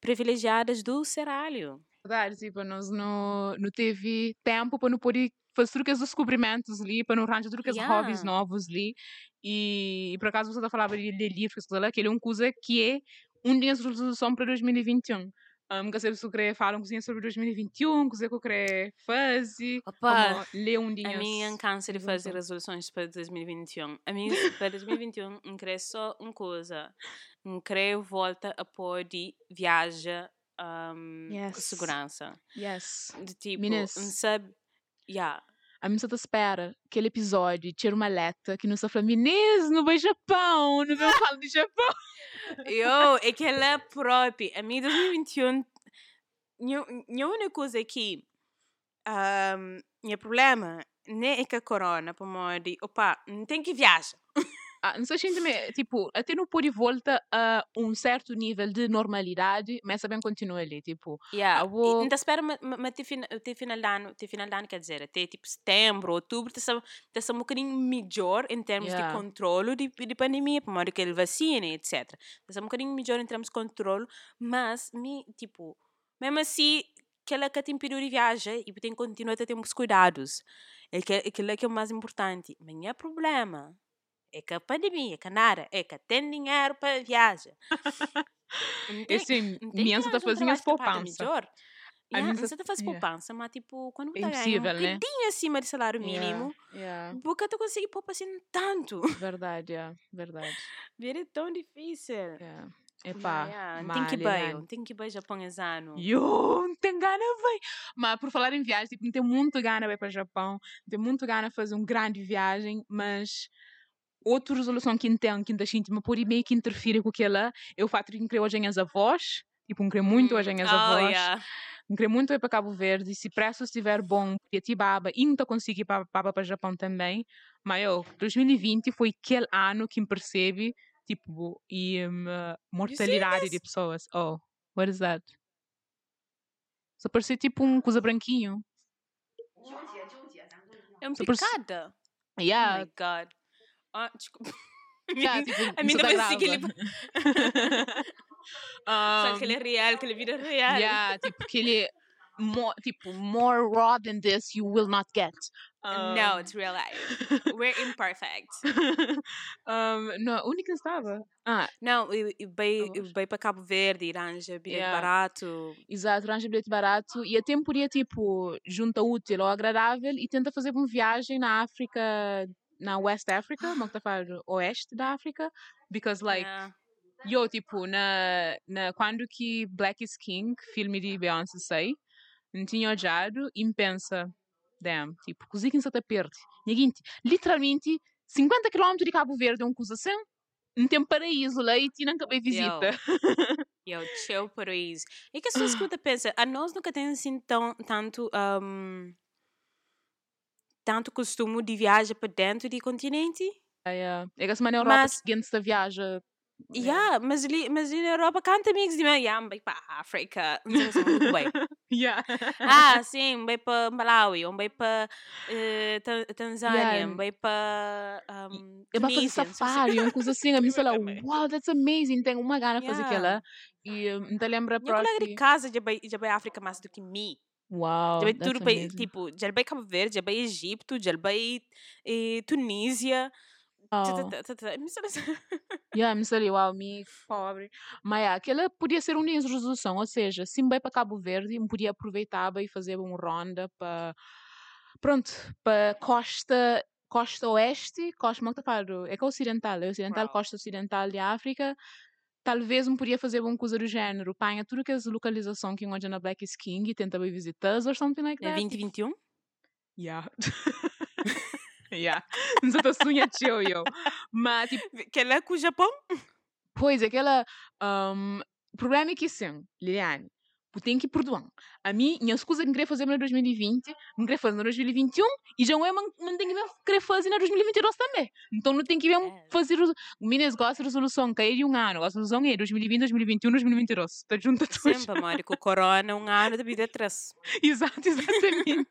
privilegiadas do seralho. Verdade, tipo, nós não, não teve tempo para não poder fazer tudo aqueles descobrimentos ali, para não arranjar tudo aqueles Yeah. hobbies novos ali. E, e por acaso você está falando de ler livros, que ele é uma coisa que é um dia de resolução para 2021. Um, que sempre querer falar um coisinha sobre 2021, coisa que eu querer fazer, Opa, como ler um dia. A mim é câncer de fazer resoluções para 2021. A mim, para 2021, eu quero só uma coisa. Eu quero volta a pôr de viagem um, com Yes. segurança. Yes. De tipo, Meninas. não sabe... Yeah. A minha só espera aquele episódio, tira uma letra que não só fala, Menez, no vai Japão, não vai falar de Japão. Eu, é própria. A mim, 2021, minha minha única coisa é que um, meu problema nem é que a corona, para opa, não tem que viajar. Ah, não sei se me- tipo, até não pôr de volta a um certo nível de normalidade, mas também continua ali, tipo, Yeah. Eu vou- E Ainda espero final, até final de ano, até final de ano, quer dizer, até tipo setembro, outubro, está tá um bocadinho melhor em termos Yeah. de controle de, de pandemia, por modo que ele vacina, etc. Está um bocadinho melhor em termos de controle, mas, me, tipo, mesmo assim, aquela que tem período de viagem e tem que continuar a ter uns cuidados. É que, aquilo é que é o mais importante. Mas não é problema. É que a pandemia, nada, é que tem dinheiro para viagem. Tem minha está fazendo as poupanças. A Yeah, minha você tá fazendo yeah. poupança, mas tipo, quando É você ganha um impossível, né? acima do salário mínimo, Yeah, porque tu consegue poupar assim tanto. verdade, yeah, verdade. Vira tão difícil. Yeah. Epá, Yeah, tem que bem, tem que ir bem Japão esse ano. Yo, não tem gana, véi. Mas por falar em viagem, tipo, não tem muito gana de ir para o Japão, não tem muito gana de fazer uma grande viagem, mas outra resolução que tenho, que ainda sinto, mas por meio que interfere com aquela, é o fato de que eu hoje as avós, tipo, eu querer muito Hum, hoje as oh, avós, yeah. eu querer muito ir para Cabo Verde, se preço estiver bom, porque Tibaba, e não consigo ir para, para, para Japão também, mas eu, 2020 foi aquele ano que me percebe, tipo, e um, mortalidade de pessoas. Oh, what is that? Só parecia tipo um coisa branquinho. É um picada. Oh Yeah, my god. Ah, desculpa. yeah, tipo, a mim também tá que ele... grave. Só Um, que ele é real, que ele vira real. yeah, tipo, que ele more, tipo, more raw than this you will not get. No, Um, it's real life. We're imperfect. um, não, onde que estava? Ah, Não, e, e bem, bem para Cabo Verde, Iranja, bilhete Yeah. barato. Exato, arranja bilhete barato e até podia, tipo, junta útil ou agradável e tenta fazer uma viagem na África, na West Africa, não está a falar oeste da África, because, like, Yeah. eu, tipo, na, na, quando que Black is King, filme de Beyoncé, sei, não tinha olhado e pensa, damn, tipo, cozinha que está perto. Ninguém, literalmente, 50 km de Cabo Verde é uma coisa assim, não tem paraíso lá e tinha nunca bem visita. E é o chill paraíso. E que as pessoas escutam pensam, a nós nunca tem assim tão, tanto, um, tanto costume de viagem para dentro do continente. É, é que essa maneira Europa Mas- seguinte esta viagem. É. Yeah, mas, ali, mas ali na Europa canta amigos de mim, yeah, bem para a África, é bem. Yeah. Ah, sim, bem para Malawi, um bem para eh, Ta- Tanzânia, Yeah. um bem para um, É para fazer safari, uma coisa assim. A mim, também. wow, that's amazing. Tenho uma gana de fazer Yeah. aquela. E um, te lembra Minha colega de próximo. casa vai, vai à África mais do que mim. Vai that's tudo amazing. tipo, vai Cabo Verde, vai Egito, vai eh, Tunísia. Oh. Yeah, sei, wow, me pobre. Mas yeah, aquela podia ser um de resolução, ou seja, se me vai para Cabo Verde, me podia aproveitar e fazer uma ronda para, pronto, para costa, costa oeste, costa, como é que tá? É que é ocidental, é ocidental, Wow. costa ocidental de África. Talvez me podia fazer uma coisa do género, panha tudo que é localização que onde na Black is King e tenta ir visitar, or something like É that. 2021? Yeah. yeah. Não sou sonha teu, eu. Mas, tipo, Que ela é com o Japão? pois, aquela... Um, problema é que, assim, Liliane, tu tem que perdoar. A mim, minha escusa que queria fazer no 2020, não queria fazer no 2021, e já não é, não tem que querer fazer no 2022 também. Então não tem que ver É. fazer... os- Meninas, gosta de resolução, cair de um ano. A resolução é 2020, 2021, 2022. Está junto a tudo. Sempre, amor. Com o corona, um ano de vida atrás. Exato, exatamente.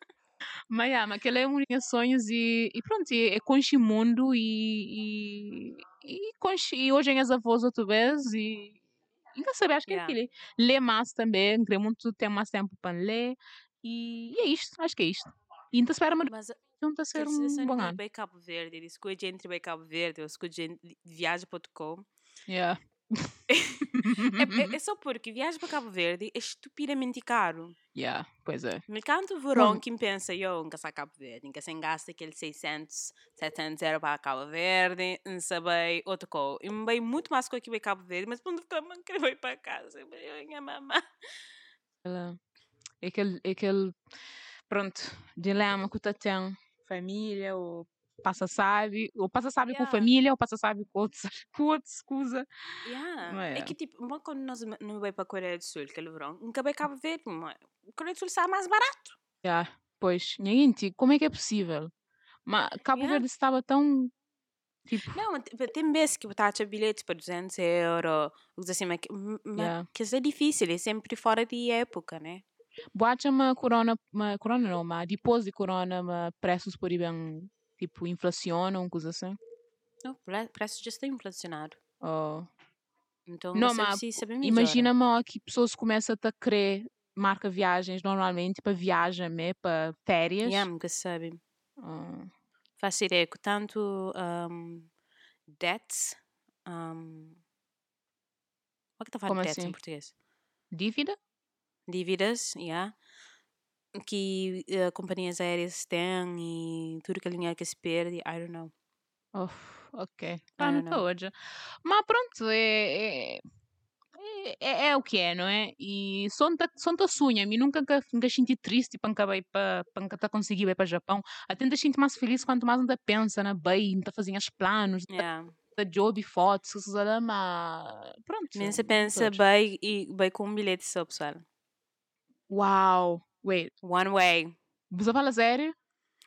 mas, yeah, mas aquele é um dos meus sonhos e, e pronto, é, é o mundo e, e, e, conhecer- e hoje em as avós outra vez e, e quer saber, acho que Yeah. é aquilo. Ler mais também, queria muito ter mais tempo para ler e, e é isto, acho que é isto. E então espera-me junto a ser um bom ano. bem Cabo Verde, eles escolhem entre bem Cabo Verde, ou escolhem viagem.com. Yeah. É, é, é só porque viagem para Cabo Verde é estupidamente caro. yeah, pois é. Me canto o verão, quem pensa, eu, nunca sai Cabo Verde, nunca sem gasta aqueles 600, 700 euros para Cabo Verde, não sabe outra coisa. E me bem muito mais coisa que vai Cabo Verde, mas quando ficar, não quero ir para casa, eu minha mamãe. Ela- É aquele, é aquele, pronto, dilema que tu tem, família, ou passa sabe, ou passa sabe com Yeah. família, ou passa sabe com outros, com outros, escusa. Yeah. É é? que tipo, uma quando nós não vai para a Coreia do Sul, aquele verão, nunca vai Cabo Verde, mas a Coreia do Sul está mais barato. Yeah. Pois, gente, como é que é possível? Mas Cabo Yeah. Verde estava tão, tipo, Não, mas tem- vezes que botar bilhetes para 200 euros, coisa assim, mas, que- Yeah. que isso é difícil, é sempre fora de época, né? boate uma corona, uma corona não, mas depois de corona, mas preços por bem, tipo, inflacionam, coisa assim. O pre- preço já está inflacionado. Oh. Então Não, você mas saber melhor. Imagina-me ó, que pessoas começam a querer marca viagens normalmente para viagem, né, para férias. Yeah, nunca se sabe. Ah, Faço ideia que tanto um, debts. Um, o que está falando Como de debts em assim? português? dívida? Dívidas, yeah, que eh, companhias aéreas têm e tudo dinheiro que se perde, I don't know. Oh, ok. Tá, não está hoje. Mas pronto, é, é, é, é o que é, não é? E sonta, sonta sonha, me nunca nunca senti triste para acabar para para conseguir ir para o Japão. Até ainda sinto mais feliz quanto mais ainda pensa na bem, ainda fazendo os planos, Yeah. da job, fotos, lá, mas pronto. Nem se pensa bem e bem com um bilhete só, pessoal. Uau, wait, One way. você fala sério?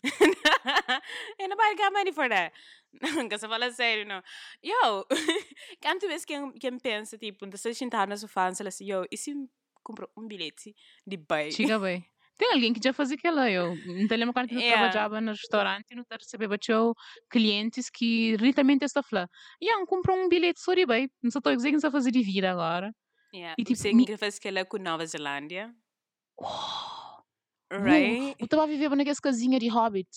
Não vai get money for that. Nunca se fala sério, não. Yo, quanto vezes quem, quem pensa, tipo, se sentar no sofá e fala assim, yo, e se compro um bilhete de bem? Chega bem. Tem alguém que já fazia aquilo, eu não te lembro quando eu Yeah. trabalhava no restaurante e não recebia clientes que realmente está falando, yeah, compra um bilhete de bem, não estou dizer que não fazer de vida agora. Yeah. E, tipo, você que faz ela com Nova Zelândia, Oh, right? eu estava a viver naquelas casinhas de hobbit.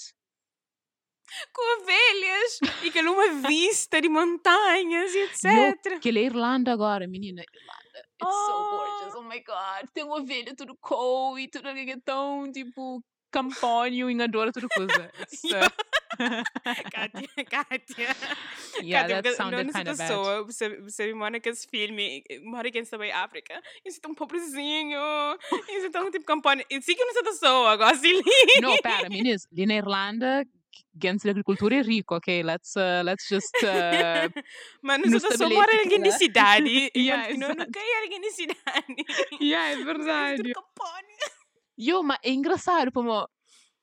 Com ovelhas e com uma vista de montanhas e etc. Que ele é Irlanda agora, menina. Irlanda. It's so Oh. gorgeous. Oh my god. Tem uma ovelha tudo cool e tudo que é tão, tipo, campônio e adora tudo coisa. It's, uh, Kátia, Kátia. yeah, Kátia, that sounded kind of bad. pessoa, você, você mora naqueles filmes, mora aqui também África, e você tão pobrezinho, e você tão tipo campanha, e não se pessoa, agora assim. Não, pera, meninas, ali na Irlanda, da agricultura é rico, ok? Let's, uh, let's just... Uh, Mas Não se estabelece mora alguém de cidade, Yeah, não, exato. nunca é alguém de cidade. yeah, é verdade. Yo, mas é engraçado, como...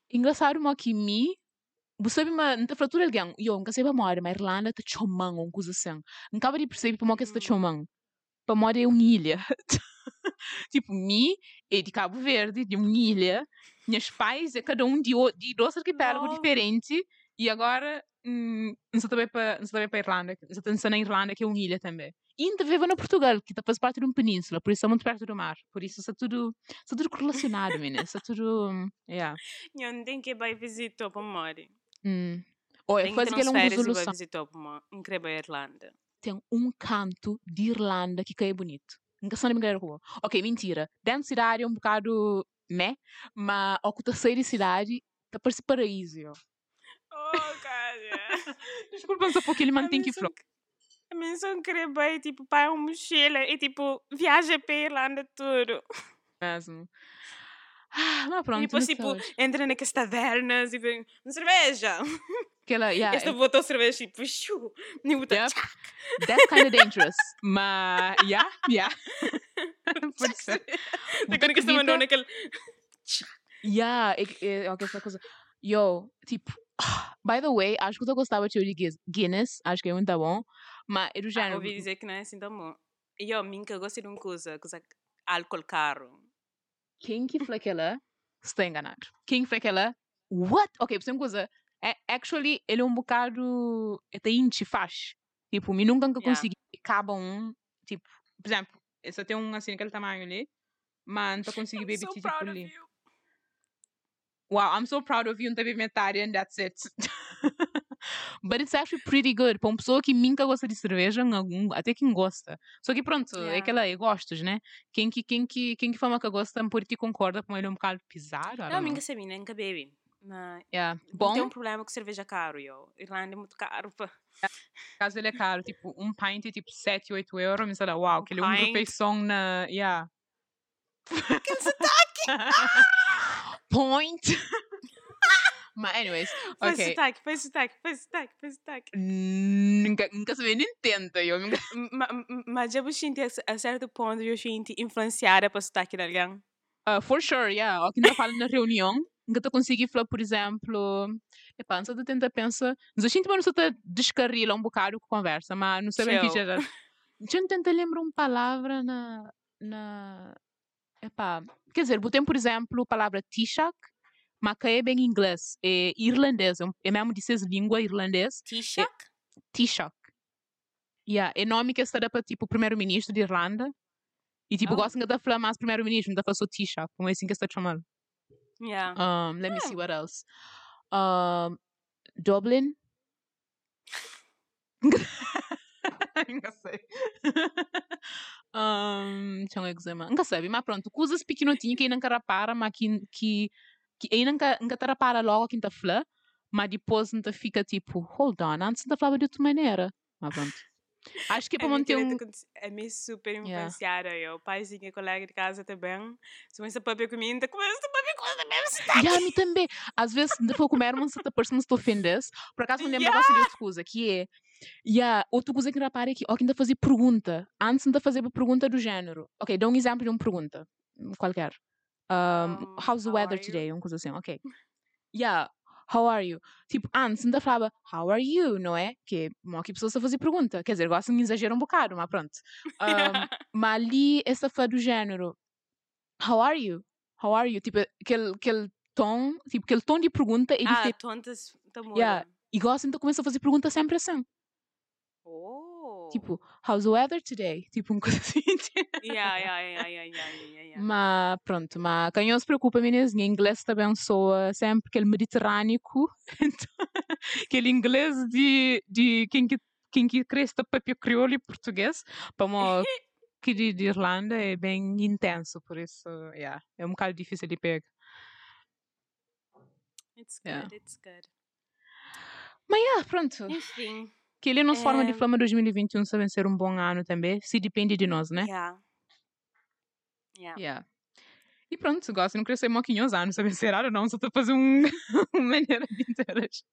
Engraçado, mas que me... Mas não te fratura alguém. Yo, nunca sei para morar, mas Irlanda tá chomang, ou coisa assim. Nunca vai perceber para que está Hum. chomang. Para morar é uma ilha. tipo, me é de Cabo Verde, de uma ilha. Minhas pais é cada um de, de dois arquipélagos diferentes. E agora, hum, não sei também para não também para Irlanda. Não também na Irlanda, que é uma ilha também. E ainda vive no Portugal, que está faz parte de uma península, por isso é muito perto do mar. Por isso está tudo, está tudo correlacionado, menina. Está tudo. Yeah. Eu não tenho que para visitar para morar. Hum. Olha, faz aquela uma vai resolução. visitar para morar. Incrível a Irlanda. Tem um canto de Irlanda que é bonito. Nunca sei nem rua. Ok, mentira. Dentro da cidade é um bocado meh, mas ao que terceira cidade, tá parece paraíso. Oh, cara. Desculpa, um pouquinho, ele mantém que A flor. minha só queria bem, tipo, para uma mochila e, tipo, viaja para a Irlanda tudo. Mesmo. Ah, e pronto, depois, não tipo, sei hoje. entra naquelas tavernas e vem uma cerveja. aquela, yeah, Esta é- botou cerveja tipo, xiu, e botou Yep. that's kind of dangerous. Mas, yeah, yeah. Pode ser. Agora que esta mandou naquele. Yeah, é, é, é aquela coisa. Yo, tipo, by the way, acho que eu gostava de de Guinness- acho que é muito bom. Mas é do Ah, género. ouvi dizer que não é assim tão bom. E eu, minha, gosto de uma coisa, coisa álcool caro. Quem que foi aquela? Está enganado. Quem foi aquela? What? Ok, por uma coisa. É, actually, ele é um bocado. É te faz. Tipo, me nunca Yeah. consegui cabo um. Tipo, por exemplo, esse tem um assim, aquele tamanho ali. Mas não consegui beber so tipo ali. Wow, I'm so proud of you, não teve metade, and that's it. But it's actually pretty good. Para uma pessoa que nunca gosta de cerveja, até quem gosta. Só que pronto, é Yeah. aquela, é gostos, né? Quem que, quem que, quem que fala que gosta, por ti concorda com ele é um bocado pesado. I Não, know. minha sabia, nunca bebe. Mas Yeah. não Bom, tem um problema com cerveja caro, eu. Irlanda é muito caro. pá. caso ele é caro, tipo, um pint é tipo 7, 8 euros, mas olha, uau, que ele é uma pint? refeição na. Yeah. Point! Mas, anyways, Faz ok. sotaque, faz sotaque, faz sotaque, faz sotaque. Nunca, nunca se vê, nem tenta. Eu nunca... Ma- ma- Mas já vos senti a certo ponto, eu senti influenciada para sotaque de alguém. Uh, for sure, yeah. O que ainda falo na reunião, nunca te consegui falar, por exemplo, epá, não sei de tentar pensar, mas a gente não sei descarrila um bocado com a conversa, mas não sei bem o que já. Eu tentar lembrar uma palavra na, na, epá, quer dizer, botei, por exemplo, a palavra Taoiseach, mas que é bem em inglês, é irlandês, é um- é mesmo de seis língua irlandês, Taoiseach? Taoiseach. Yeah, é nome que está para, tipo, primeiro-ministro de Irlanda, e, tipo, Oh. gostam de falar mais primeiro-ministro, não falar só Taoiseach, como é assim que está chamando. Yeah. Um, let me Ah. see what else. Um, Dublin. Nunca sei. um, deixa eu dizer, nunca sei, mas pronto, coisas pequenotinhas que ainda não repara, mas que, que, que ainda nunca, nunca te repara logo que está falando, mas depois não te fica tipo, hold on, antes não falava de outra maneira. Mas pronto. Acho que é A para manter um. A mim super Yeah. influenciada, eu. Paizinha, colega de casa também. Se começa a beber comida, começa a beber coisa mesmo sotaque. E a mim também. Às vezes, depois comer uma certa pessoa se ofendes. Por acaso, me lembro Yeah. yeah. de outra coisa, que é. Yeah, outra coisa que repara é que, ó, ainda fazer pergunta. Antes de fazer pergunta do género. Ok, dá um exemplo de uma pergunta. Qualquer. Um, how's the weather today? Uma coisa assim, ok. Yeah, how are you? Tipo, antes ainda falava, how are you, não é? Que é uma que pessoa a fazer pergunta. Quer dizer, gostam de exagerar um bocado, mas pronto. Um, mas ali, essa foi do género, how are you? How are you? Tipo, aquele, aquele tom, tipo, aquele tom de pergunta é ah, diferente. tontas, tamura. Yeah. E gostam, então começa a fazer pergunta sempre assim. Oh. Tipo, how's the weather today? Tipo, uma coisa assim. Yeah, yeah, yeah, yeah, yeah, yeah, yeah. Mas pronto, mas quem não se preocupa, meninas, em inglês também soa sempre aquele mediterrâneo, então, aquele inglês de, de quem que, quem que cresce papel crioulo e português, para uma que de, de Irlanda é bem intenso, por isso, yeah, é um bocado difícil de pegar. It's good, Yeah. it's good. Mas, yeah, pronto. Enfim. Que ele nos forma de É. flama 2021 sabe ser um bom ano também, se depende de nós, né? Yeah. Yeah. Yeah. E pronto, se gosta não crescer moquinhos anos, sabe ser ou não, só estou a fazer um, uma maneira de interagir.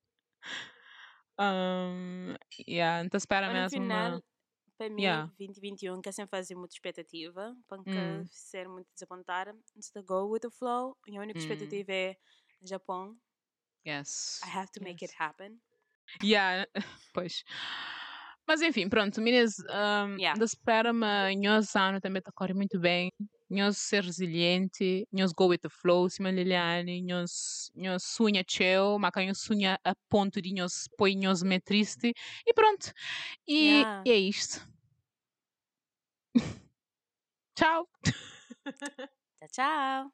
Um, yeah, então espera Mas mesmo. final, uma- para mim, Yeah. 2021, que eu sempre fazia muita expectativa, para nunca Hum. ser muito desapontada. Instead go with the flow. E a única Hum. expectativa é Japão. Yes. I have to make yes. it happen. Yeah, pois. Mas enfim, pronto, meninas, um, Yeah. da me nós ano também está correndo muito bem. Nós ser resiliente, nós go with the flow, cima Liliane, nós sonha cheu, mas nós sonha a ponto de nós põe nós me triste e pronto. E, Yeah. e é isto. Tchau. Tchau, tchau.